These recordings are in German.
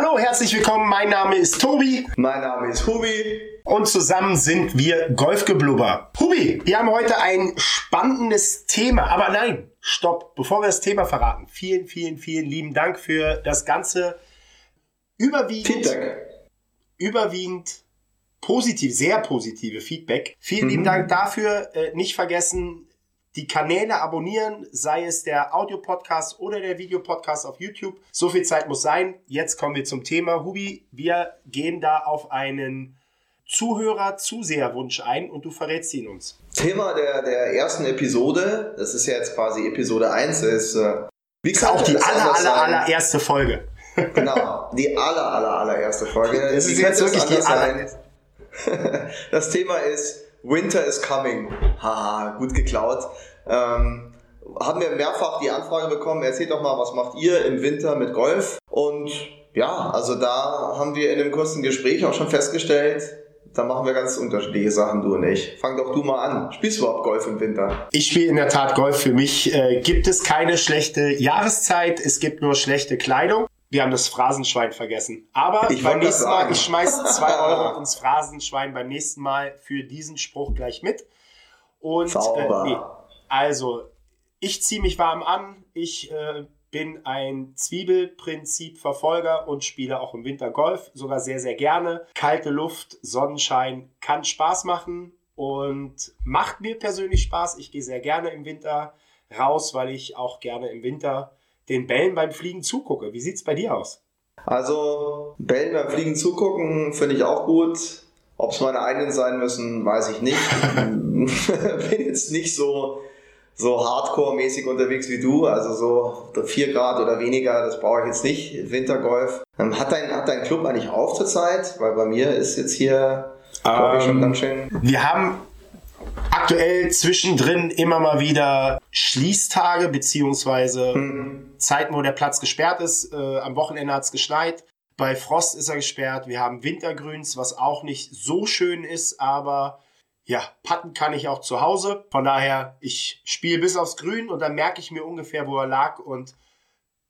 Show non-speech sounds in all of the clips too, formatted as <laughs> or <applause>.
Hallo, herzlich willkommen. Mein Name ist Tobi. Mein Name ist Hubi. Und zusammen sind wir Golfgeblubber. Hubi, wir haben heute ein spannendes Thema. Aber nein, stopp. Bevor wir das Thema verraten, vielen, vielen, vielen lieben Dank für das ganze überwiegend, Feedback. überwiegend positiv, sehr positive Feedback. Vielen mhm. lieben Dank dafür. Äh, nicht vergessen, die Kanäle abonnieren, sei es der Audio-Podcast oder der Videopodcast auf YouTube. So viel Zeit muss sein. Jetzt kommen wir zum Thema. Hubi, wir gehen da auf einen Zuhörer-Zuseherwunsch ein und du verrätst ihn uns. Thema der, der ersten Episode, das ist ja jetzt quasi Episode 1, ist, äh, wie ist auch die aller, aller, allererste Folge. Genau, die aller, aller, allererste Folge. Das ist jetzt wirklich die aller. <laughs> Das Thema ist Winter is coming. Haha, gut geklaut. Ähm, haben wir mehrfach die Anfrage bekommen, erzählt doch mal, was macht ihr im Winter mit Golf? Und ja, also da haben wir in einem kurzen Gespräch auch schon festgestellt, da machen wir ganz unterschiedliche Sachen, du und ich. Fang doch du mal an. Spielst du überhaupt Golf im Winter? Ich spiele in der Tat Golf. Für mich äh, gibt es keine schlechte Jahreszeit, es gibt nur schlechte Kleidung. Wir haben das Phrasenschwein vergessen. Aber ich beim nächsten Mal, ich schmeiß zwei <laughs> Euro ins Phrasenschwein beim nächsten Mal für diesen Spruch gleich mit. Und äh, nee, also ich ziehe mich warm an. Ich äh, bin ein Zwiebelprinzip-Verfolger und spiele auch im Winter Golf, sogar sehr, sehr gerne. Kalte Luft, Sonnenschein kann Spaß machen und macht mir persönlich Spaß. Ich gehe sehr gerne im Winter raus, weil ich auch gerne im Winter den Bällen beim Fliegen zugucke. Wie sieht es bei dir aus? Also, Bällen beim Fliegen zugucken finde ich auch gut. Ob es meine eigenen sein müssen, weiß ich nicht. <laughs> Bin jetzt nicht so, so hardcore-mäßig unterwegs wie du. Also so 4 Grad oder weniger, das brauche ich jetzt nicht. Wintergolf. Ähm, hat dein, hat dein Club eigentlich auf zurzeit? Weil bei mir ist jetzt hier, glaube ich, schon ähm, ganz schön. Wir haben aktuell zwischendrin immer mal wieder Schließtage beziehungsweise mhm. Zeiten, wo der Platz gesperrt ist. Äh, am Wochenende hat es geschneit. Bei Frost ist er gesperrt. Wir haben Wintergrüns, was auch nicht so schön ist, aber ja, patten kann ich auch zu Hause. Von daher, ich spiele bis aufs Grün und dann merke ich mir ungefähr, wo er lag und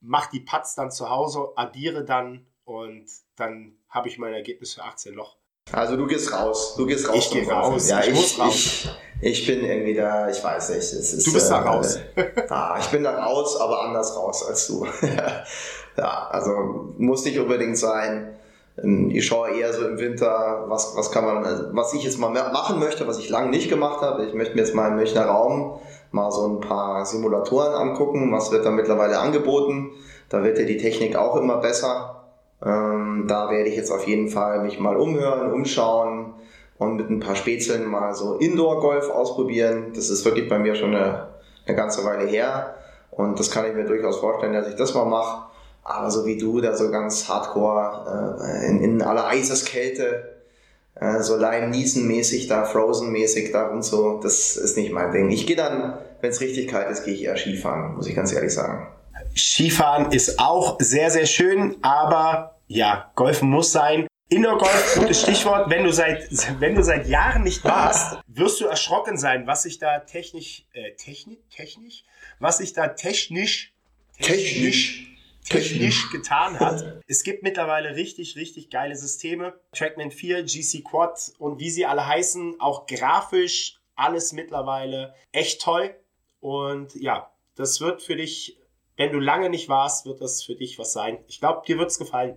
mache die Putts dann zu Hause, addiere dann und dann habe ich mein Ergebnis für 18 Loch. Also du gehst raus. Du gehst raus. Ich gehe raus. Ja, ich, ich, muss raus. Ich, ich bin irgendwie da, ich weiß nicht. Es ist, du bist da äh, raus. <laughs> ah, ich bin da raus, aber anders raus als du. <laughs> ja, also muss nicht unbedingt sein. Ähm, ich schaue eher so im Winter, was, was kann man, also, was ich jetzt mal machen möchte, was ich lange nicht gemacht habe. Ich möchte mir jetzt mal im Münchner Raum mal so ein paar Simulatoren angucken. Was wird da mittlerweile angeboten? Da wird ja die Technik auch immer besser. Ähm, da werde ich jetzt auf jeden Fall mich mal umhören, umschauen und mit ein paar Spätzeln mal so Indoor-Golf ausprobieren. Das ist wirklich bei mir schon eine, eine ganze Weile her und das kann ich mir durchaus vorstellen, dass ich das mal mache. Aber so wie du, da so ganz hardcore äh, in, in aller Eiseskälte, äh, so Lime Niesen-mäßig, da Frozen-mäßig da und so, das ist nicht mein Ding. Ich gehe dann, wenn es richtig kalt ist, gehe ich eher Skifahren, muss ich ganz ehrlich sagen. Skifahren ist auch sehr, sehr schön, aber ja, Golfen muss sein. Indoor-Golf, gutes Stichwort. Wenn du seit, wenn du seit Jahren nicht warst, wirst du erschrocken sein, was sich da technisch, äh, technisch, technisch, was sich da technisch, technisch, technisch getan hat. Es gibt mittlerweile richtig, richtig geile Systeme. Trackman 4, GC Quad und wie sie alle heißen, auch grafisch alles mittlerweile echt toll. Und ja, das wird für dich wenn du lange nicht warst, wird das für dich was sein. Ich glaube, dir wird es gefallen.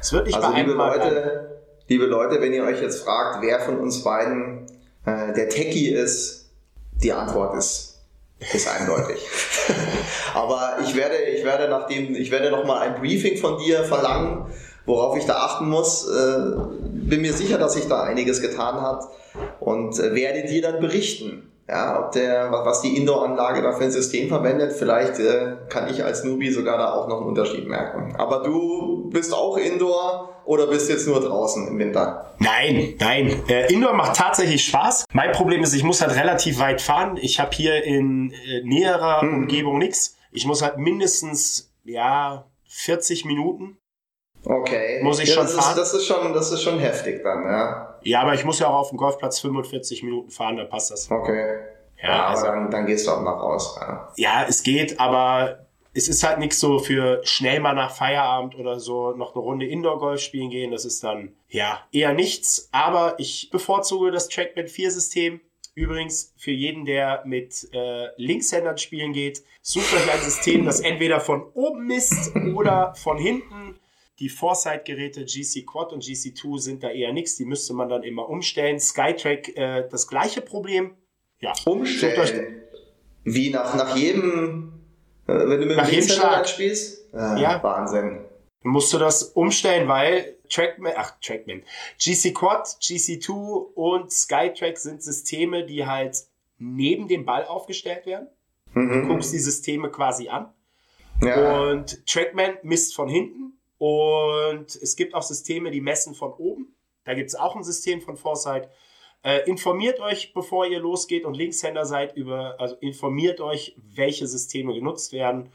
Es wird nicht also, bei liebe Leute, liebe Leute, wenn ihr euch jetzt fragt, wer von uns beiden äh, der Techie ist, die Antwort ist, ist eindeutig. <laughs> Aber ich werde, ich werde nachdem, ich werde noch mal ein Briefing von dir verlangen, worauf ich da achten muss. Äh, bin mir sicher, dass sich da einiges getan hat und äh, werde dir dann berichten ja, ob der, was die Indoor-Anlage da für ein System verwendet, vielleicht äh, kann ich als Newbie sogar da auch noch einen Unterschied merken. Aber du bist auch Indoor oder bist jetzt nur draußen im Winter? Nein, nein. Äh, Indoor macht tatsächlich Spaß. Mein Problem ist, ich muss halt relativ weit fahren. Ich habe hier in äh, näherer hm. Umgebung nichts. Ich muss halt mindestens, ja, 40 Minuten Okay. Muss ich ja, schon das fahren? Ist, das, ist schon, das ist schon heftig dann, ja. Ja, aber ich muss ja auch auf dem Golfplatz 45 Minuten fahren, da passt das. Okay. Ja, ja also, dann, dann gehst du auch nach raus. Ja. ja, es geht, aber es ist halt nichts so für schnell mal nach Feierabend oder so noch eine Runde Indoor-Golf spielen gehen. Das ist dann, ja, eher nichts. Aber ich bevorzuge das Trackman 4 System. Übrigens, für jeden, der mit äh, Linkshändern spielen geht, sucht euch ein System, das entweder von oben misst oder von hinten. Die Foresight-Geräte GC Quad und GC2 sind da eher nichts. Die müsste man dann immer umstellen. Skytrack äh, das gleiche Problem. Ja. Umstellen? Wie nach, nach jedem äh, wenn du mit Nach dem Schlag spielst? Äh, ja. Wahnsinn. Musst du das umstellen, weil Trackman, ach, Trackman, GC Quad, GC2 und Skytrack sind Systeme, die halt neben dem Ball aufgestellt werden. Mhm. Du guckst die Systeme quasi an. Ja. Und Trackman misst von hinten. Und es gibt auch Systeme, die messen von oben. Da gibt es auch ein System von Foresight. Äh, informiert euch, bevor ihr losgeht und Linkshänder seid, über, also informiert euch, welche Systeme genutzt werden.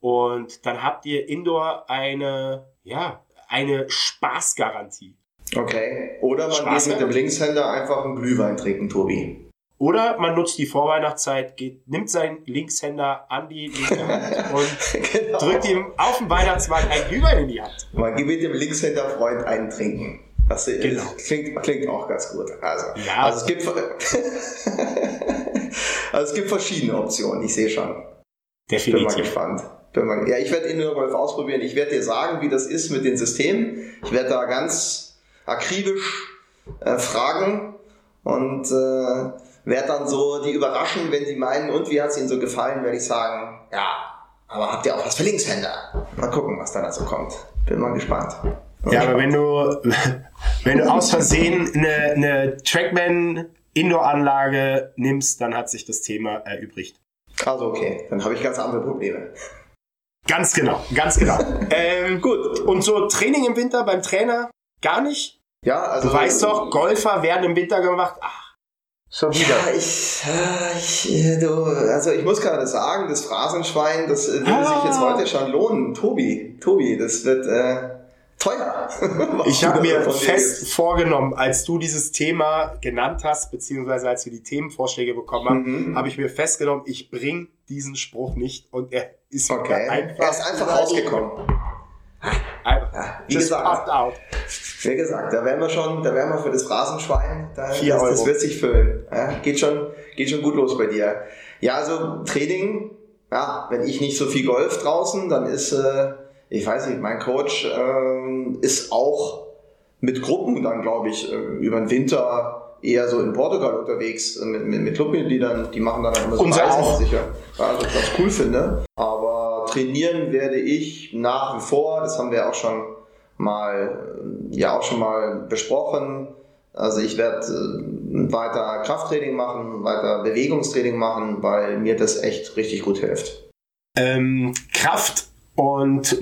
Und dann habt ihr Indoor eine, ja, eine Spaßgarantie. Okay. Oder man geht mit dem Linkshänder einfach einen Glühwein trinken, Tobi. Oder man nutzt die Vorweihnachtszeit, geht, nimmt seinen Linkshänder an die linke Hand <laughs> und genau. drückt ihm auf dem Weihnachtsmarkt ein Glühwein in die Hand. Man mit dem Linkshänder-Freund einen trinken. Das genau. klingt, klingt auch ganz gut. Also, ja. also, es gibt, <laughs> also es gibt verschiedene Optionen, ich sehe schon. Definitiv. Bin mal gespannt. Bin mal, ja, ich werde Indoor Golf ausprobieren. Ich werde dir sagen, wie das ist mit den Systemen. Ich werde da ganz akribisch äh, fragen und äh, werde dann so die überraschen, wenn sie meinen, und wie hat es ihnen so gefallen, werde ich sagen, ja, aber habt ihr auch was für Linkshänder? Mal gucken, was da so kommt. Bin mal gespannt. Ja, aber wenn du, <laughs> wenn du aus Versehen eine, eine Trackman Indoor-Anlage nimmst, dann hat sich das Thema erübrigt. Also okay, dann habe ich ganz andere Probleme. Ganz genau, ganz genau. <laughs> ähm, gut, und so Training im Winter beim Trainer gar nicht? Ja, also. Du weißt doch, Golfer werden im Winter gemacht. Ach, schon wieder. Ja, ich, ich, du, also ich muss gerade sagen, das Phrasenschwein, das äh, würde ah. sich jetzt heute schon lohnen. Tobi, Tobi, das wird, äh, teuer. <laughs> ich habe mir fest ist. vorgenommen, als du dieses Thema genannt hast, beziehungsweise als wir die Themenvorschläge bekommen haben, mhm. habe ich mir festgenommen, ich bringe diesen Spruch nicht und er ist okay. einfach, er ist einfach rausgekommen. Ja, wie gesagt, out. wie gesagt, da wären wir schon, da wären wir für das Phrasenschwein, da, Vier das, das wird sich füllen. Ja, geht schon, geht schon gut los bei dir. Ja, also Training, ja, wenn ich nicht so viel Golf draußen, dann ist äh, ich weiß nicht, mein Coach ähm, ist auch mit Gruppen dann, glaube ich, äh, über den Winter eher so in Portugal unterwegs äh, mit, mit, mit Clubmitgliedern. Die machen dann immer so Unser Reisen sicher. Was ich ganz cool finde. Aber trainieren werde ich nach wie vor, das haben wir auch schon mal, äh, ja auch schon mal besprochen. Also ich werde weiter Krafttraining machen, weiter Bewegungstraining machen, weil mir das echt richtig gut hilft. Ähm, Kraft und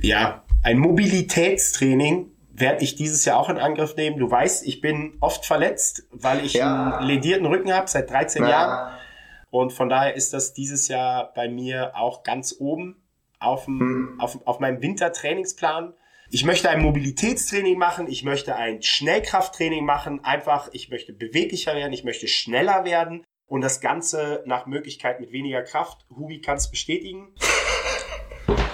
ja, ein Mobilitätstraining werde ich dieses Jahr auch in Angriff nehmen. Du weißt, ich bin oft verletzt, weil ich ja. einen ledierten Rücken habe seit 13 ja. Jahren. Und von daher ist das dieses Jahr bei mir auch ganz oben auf, dem, hm. auf, auf meinem Wintertrainingsplan. Ich möchte ein Mobilitätstraining machen, ich möchte ein Schnellkrafttraining machen, einfach, ich möchte beweglicher werden, ich möchte schneller werden und das Ganze nach Möglichkeit mit weniger Kraft. Hubi kann es bestätigen. <laughs>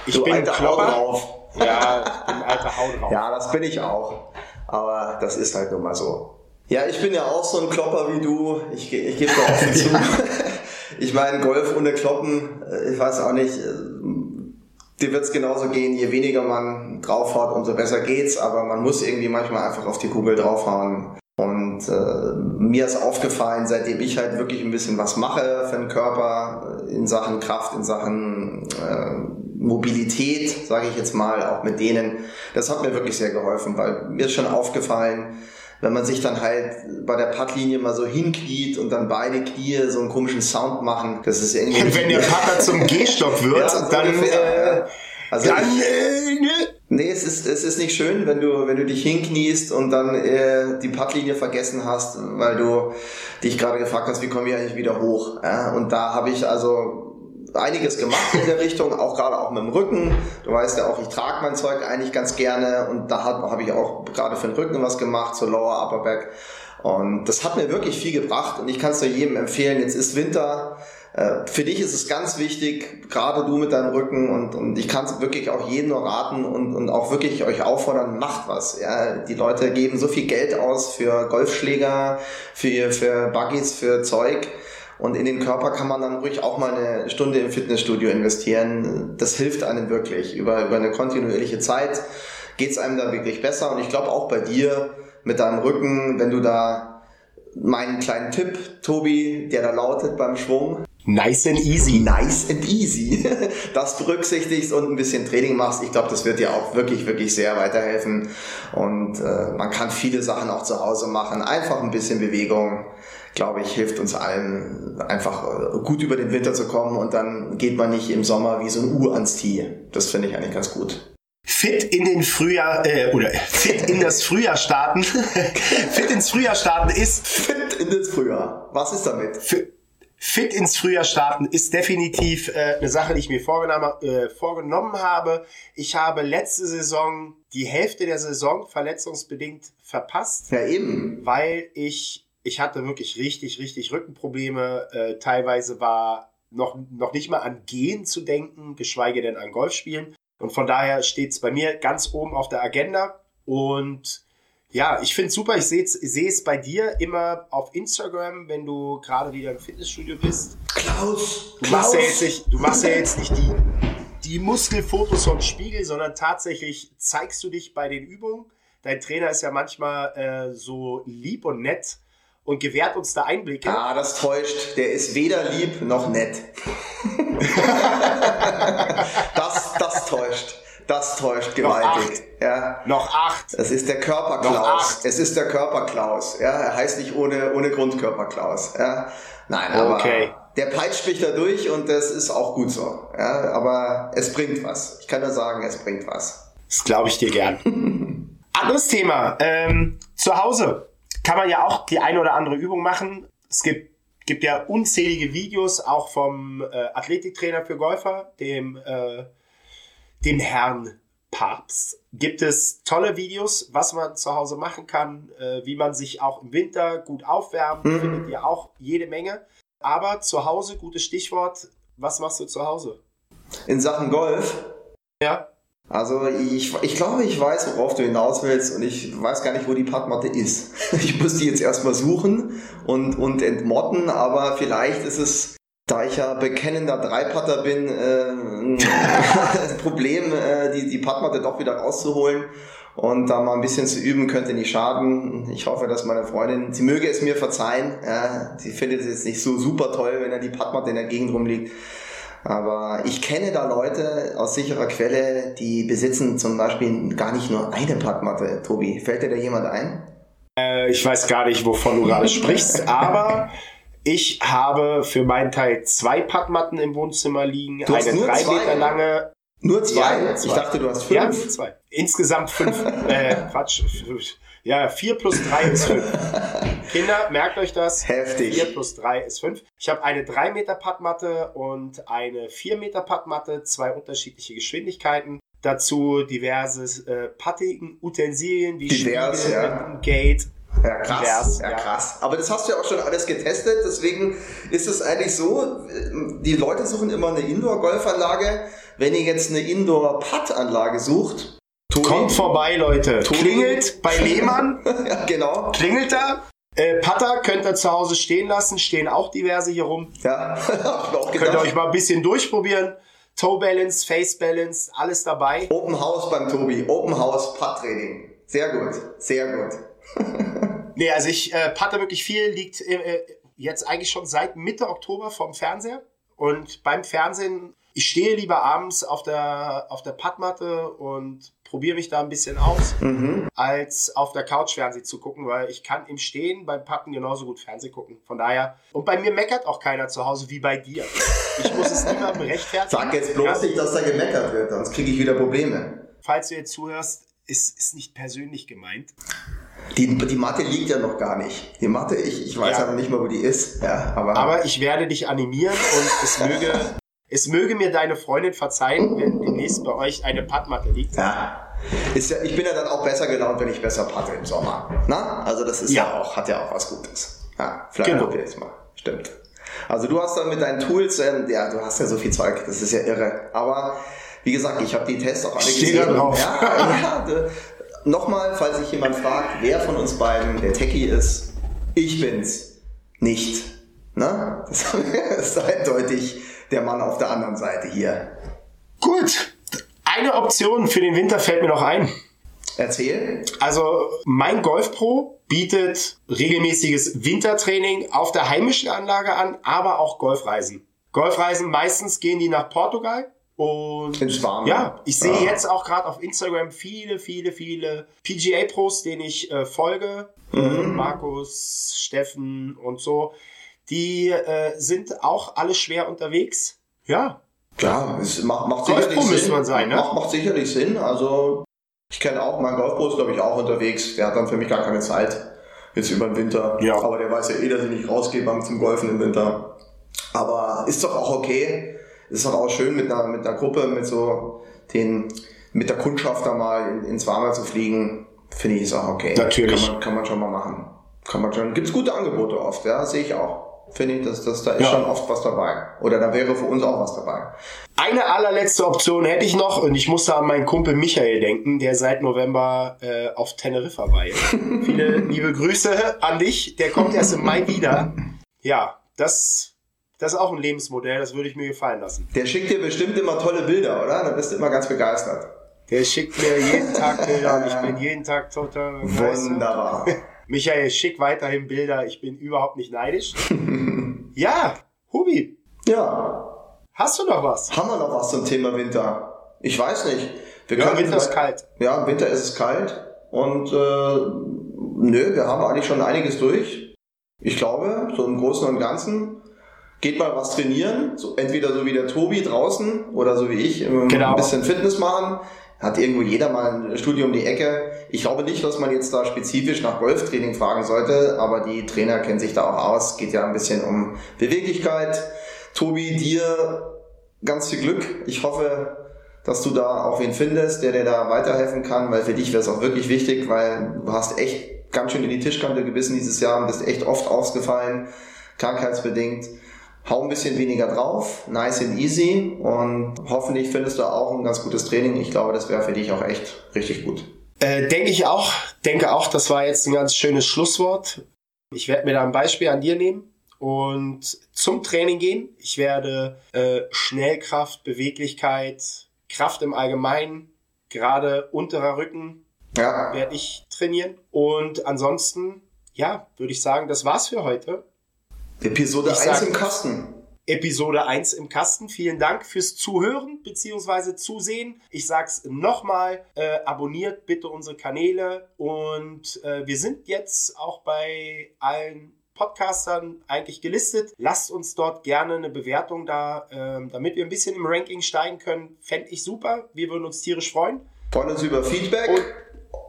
Ich du bin alter Klopper. Drauf. Ja, ich bin alter Haut drauf. Ja, das bin ich auch. Aber das ist halt nun mal so. Ja, ich bin ja auch so ein Klopper wie du. Ich, ich gebe da offen zu. <laughs> <laughs> Ich meine, Golf ohne Kloppen, äh, ich weiß auch nicht, äh, dir wird es genauso gehen, je weniger man draufhaut, umso besser geht's, aber man muss irgendwie manchmal einfach auf die Kugel draufhauen. Und äh, mir ist aufgefallen, seitdem ich halt wirklich ein bisschen was mache für den Körper, äh, in Sachen Kraft, in Sachen äh, Mobilität, sage ich jetzt mal, auch mit denen, das hat mir wirklich sehr geholfen, weil mir ist schon aufgefallen, wenn man sich dann halt bei der Puttlinie mal so hinkniet und dann beide Knie so einen komischen Sound machen, das ist irgendwie... wenn der Putter zum <laughs> G-Stock wird, ja, so dann... Ungefähr, äh, also dann äh, ne? Nee, es ist, es ist nicht schön, wenn du, wenn du dich hinkniest und dann äh, die Puttlinie vergessen hast, weil du dich gerade gefragt hast, wie komme ich eigentlich wieder hoch. Ja? Und da habe ich also einiges gemacht in der Richtung, auch gerade auch mit dem Rücken. Du weißt ja auch, ich trage mein Zeug eigentlich ganz gerne und da habe hab ich auch gerade für den Rücken was gemacht, so Lower Upper Back. Und das hat mir wirklich viel gebracht und ich kann es nur jedem empfehlen. Jetzt ist Winter, äh, für dich ist es ganz wichtig, gerade du mit deinem Rücken und, und ich kann es wirklich auch jedem nur raten und, und auch wirklich euch auffordern, macht was. Ja, die Leute geben so viel Geld aus für Golfschläger, für, für Buggies, für Zeug. Und in den Körper kann man dann ruhig auch mal eine Stunde im Fitnessstudio investieren. Das hilft einem wirklich. Über, über eine kontinuierliche Zeit geht es einem da wirklich besser. Und ich glaube auch bei dir mit deinem Rücken, wenn du da meinen kleinen Tipp, Tobi, der da lautet beim Schwung. Nice and easy. Nice and easy. <laughs> Das berücksichtigst und ein bisschen Training machst. Ich glaube, das wird dir auch wirklich, wirklich sehr weiterhelfen. Und äh, man kann viele Sachen auch zu Hause machen. Einfach ein bisschen Bewegung glaube ich, hilft uns allen einfach äh, gut über den Winter zu kommen und dann geht man nicht im Sommer wie so ein Uhr ans Tee. Das finde ich eigentlich ganz gut. Fit in den Frühjahr äh, oder fit in das Frühjahr starten. <laughs> fit ins Frühjahr starten ist fit in das Frühjahr. Was ist damit? Fit ins Frühjahr starten ist definitiv äh, eine Sache, die ich mir vorgenommen, äh, vorgenommen habe. Ich habe letzte Saison die Hälfte der Saison verletzungsbedingt verpasst. Ja, eben. Weil ich ich hatte wirklich richtig, richtig Rückenprobleme. Äh, teilweise war noch, noch nicht mal an Gehen zu denken, geschweige denn an Golfspielen. Und von daher steht es bei mir ganz oben auf der Agenda. Und ja, ich finde es super. Ich sehe es bei dir immer auf Instagram, wenn du gerade wieder im Fitnessstudio bist. Klaus! Du, Klaus. Machst, ja jetzt nicht, du machst ja jetzt nicht die, die Muskelfotos vom Spiegel, sondern tatsächlich zeigst du dich bei den Übungen. Dein Trainer ist ja manchmal äh, so lieb und nett und gewährt uns da Einblicke. Ah, das täuscht. Der ist weder lieb noch nett. <laughs> das, das täuscht. Das täuscht gewaltig. Noch Ja. Noch acht. Das ist der Körperklaus. Es ist der Körperklaus. Ja, er heißt nicht ohne, ohne Grund Körperklaus. Ja. Nein, aber okay. der peitscht mich da durch und das ist auch gut so. Ja, aber es bringt was. Ich kann nur sagen, es bringt was. Das glaube ich dir gern. <laughs> Anderes Thema. Ähm, zu Hause kann man ja auch die eine oder andere Übung machen. Es gibt, gibt ja unzählige Videos, auch vom äh, Athletiktrainer für Golfer, dem, äh, dem Herrn Papst. Gibt es tolle Videos, was man zu Hause machen kann, äh, wie man sich auch im Winter gut aufwärmt, mhm. findet ihr auch jede Menge. Aber zu Hause, gutes Stichwort, was machst du zu Hause? In Sachen Golf? Ja. Also ich, ich glaube, ich weiß, worauf du hinaus willst und ich weiß gar nicht, wo die Packmatte ist. <laughs> Ich muss die jetzt erstmal suchen und, und entmotten, aber vielleicht ist es, da ich ja bekennender Dreipatter bin, äh, ein <laughs> <laughs> Problem, äh, die, die Packmatte doch wieder rauszuholen und da mal ein bisschen zu üben könnte nicht schaden. Ich hoffe, dass meine Freundin, sie möge es mir verzeihen, ja, sie findet es jetzt nicht so super toll, wenn da die Packmatte in der Gegend rumliegt. Aber ich kenne da Leute aus sicherer Quelle, die besitzen zum Beispiel gar nicht nur eine Packmatte. Tobi, fällt dir da jemand ein? Äh, ich weiß gar nicht, wovon du gerade sprichst, <laughs> aber ich habe für meinen Teil zwei Packmatten im Wohnzimmer liegen. Du eine drei zwei? Meter lange. Nur zwei? Ja, zwei? Ich dachte, du hast fünf. Ja, nur zwei. Insgesamt fünf. <laughs> äh, Quatsch. Ja, 4 plus 3 ist 5. <laughs> Kinder, merkt euch das. Heftig. 4 plus 3 ist 5. Ich habe eine 3 Meter Pattmatte und eine 4 Meter Pattmatte, zwei unterschiedliche Geschwindigkeiten. Dazu diverse äh, Putting, Utensilien wie Divers, Spiegel, ja. Gate, ja, krass. Divers, ja, krass. Aber das hast du ja auch schon alles getestet. Deswegen ist es eigentlich so, die Leute suchen immer eine Indoor-Golfanlage. Wenn ihr jetzt eine Indoor-Putt-Anlage sucht, Tobi. Kommt vorbei, Leute. Tobi. Klingelt bei Lehmann. <laughs> ja, genau. Klingelt da. Äh, Putter könnt ihr zu Hause stehen lassen, stehen auch diverse hier rum. Ja, <laughs> auch Könnt ihr euch mal ein bisschen durchprobieren. Toe Balance, Face Balance, alles dabei. Open House beim Tobi, Open House Putt Training. Sehr gut, sehr gut. <laughs> nee, also ich äh, putte wirklich viel, liegt äh, äh, jetzt eigentlich schon seit Mitte Oktober vom Fernseher. Und beim Fernsehen, ich stehe lieber abends auf der, auf der Puttmatte und probiere mich da ein bisschen aus, mhm. als auf der Couch Fernsehen zu gucken, weil ich kann im Stehen beim Packen genauso gut Fernsehen gucken. Von daher, und bei mir meckert auch keiner zu Hause wie bei dir. Ich muss es niemandem rechtfertigen. Sag jetzt bloß nicht, dass da gemeckert wird, sonst kriege ich wieder Probleme. Falls du jetzt zuhörst, ist, ist nicht persönlich gemeint. Die, die Matte liegt ja noch gar nicht. Die Matte, ich, ich weiß ja. aber nicht mal, wo die ist. Ja, aber, aber ich werde dich animieren und es möge <laughs> es möge mir deine Freundin verzeihen, wenn demnächst bei euch eine Pattmatte liegt. Ja. Ist ja, ich bin ja dann auch besser gelaunt, wenn ich besser patte im Sommer. Na? Also das ist ja, ja auch, hat ja auch was Gutes. Ja, vielleicht genau. probier es mal. Stimmt. Also du hast dann mit deinen Tools, ähm, ja, du hast ja so viel Zeug, das ist ja irre. Aber wie gesagt, ich habe die Tests auch alle Steht gesehen. Da drauf. Ja, ja. Nochmal, falls sich jemand fragt, wer von uns beiden der Techie ist, ich bin's. Nicht. Na? <laughs> Das ist eindeutig der Mann auf der anderen Seite hier. Gut. Eine Option für den Winter fällt mir noch ein. Erzähl. Also mein Golf Pro bietet regelmäßiges Wintertraining auf der heimischen Anlage an, aber auch Golfreisen. Golfreisen meistens gehen die nach Portugal und Warme. ja, ich sehe ja. jetzt auch gerade auf Instagram viele, viele, viele PGA-Pros, denen ich äh, folge. Mhm. Markus, Steffen und so. Die äh, sind auch alle schwer unterwegs. Ja. Klar, es macht, macht sicherlich Sinn. Man sein, ne? macht, macht sicherlich Sinn. Also ich kenne auch, mein Golfpro ist glaube ich auch unterwegs. Der hat dann für mich gar keine Zeit. Jetzt über den Winter. Ja. Aber der weiß ja eh, dass ich nicht rausgehe beim zum Golfen im Winter. Aber ist doch auch okay. Ist doch auch schön mit einer, mit einer Gruppe, mit so den, mit der Kundschaft da mal in, ins Warme zu fliegen. Finde ich ist auch okay. Natürlich. Kann man, kann man schon mal machen. Kann man schon. Gibt's gute Angebote oft, ja, sehe ich auch finde ich, dass, dass da ist ja. schon oft was dabei. Oder da wäre für uns auch was dabei. Eine allerletzte Option hätte ich noch und ich musste an meinen Kumpel Michael denken, der seit November äh, auf Teneriffa war. <laughs> Viele liebe Grüße an dich. Der kommt erst im Mai wieder. Ja, das, das ist auch ein Lebensmodell, das würde ich mir gefallen lassen. Der schickt dir bestimmt immer tolle Bilder, oder? Da bist du immer ganz begeistert. Der schickt mir jeden Tag Bilder und ich bin <laughs> jeden Tag total begeistert. Wunderbar. <laughs> Michael, schick weiterhin Bilder. Ich bin überhaupt nicht neidisch. <laughs> ja, Hubi. Ja. Hast du noch was? Haben wir noch was zum Thema Winter? Ich weiß nicht. Wir ja, im Winter ist kalt. Ja, im Winter ist es kalt. Und äh, nö, wir haben eigentlich schon einiges durch. Ich glaube, so im Großen und Ganzen geht mal was trainieren. So, entweder so wie der Tobi draußen oder so wie ich, genau. ein bisschen Fitness machen hat irgendwo jeder mal ein Studio um die Ecke. Ich glaube nicht, dass man jetzt da spezifisch nach Golftraining fragen sollte, aber die Trainer kennen sich da auch aus. Geht ja ein bisschen um Beweglichkeit. Tobi, dir ganz viel Glück. Ich hoffe, dass du da auch wen findest, der dir da weiterhelfen kann, weil für dich wäre es auch wirklich wichtig, weil du hast echt ganz schön in die Tischkante gebissen dieses Jahr und bist echt oft ausgefallen, krankheitsbedingt hau ein bisschen weniger drauf, nice and easy und hoffentlich findest du auch ein ganz gutes Training. Ich glaube, das wäre für dich auch echt richtig gut. Äh, denke ich auch. Denke auch, das war jetzt ein ganz schönes Schlusswort. Ich werde mir da ein Beispiel an dir nehmen und zum Training gehen. Ich werde äh, Schnellkraft, Beweglichkeit, Kraft im Allgemeinen, gerade unterer Rücken ja. werde ich trainieren. Und ansonsten, ja, würde ich sagen, das war's für heute. Episode ich 1 im Kasten. Episode 1 im Kasten. Vielen Dank fürs Zuhören bzw. Zusehen. Ich sag's nochmal, äh, abonniert bitte unsere Kanäle und äh, wir sind jetzt auch bei allen Podcastern eigentlich gelistet. Lasst uns dort gerne eine Bewertung da, äh, damit wir ein bisschen im Ranking steigen können. Fände ich super. Wir würden uns tierisch freuen. Freuen uns über Feedback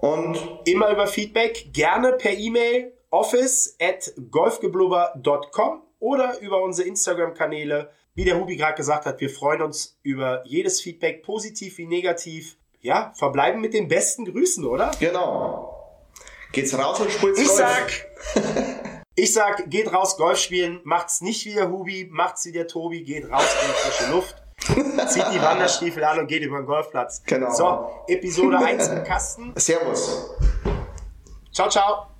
und, und immer über Feedback. Gerne per E-Mail office at golfgeblubber.com oder über unsere Instagram-Kanäle. Wie der Hubi gerade gesagt hat, wir freuen uns über jedes Feedback, positiv wie negativ. Ja, verbleiben mit den besten Grüßen, oder? Genau. Geht's raus und spielt's Ich Golf. sag, <laughs> ich sag, geht raus Golf spielen, macht's nicht wie der Hubi, macht's wie der Tobi, geht raus in die frische Luft. <laughs> Zieht die Wanderstiefel an und geht über den Golfplatz. Genau. So, Episode 1 im Kasten. Servus. Ciao, ciao.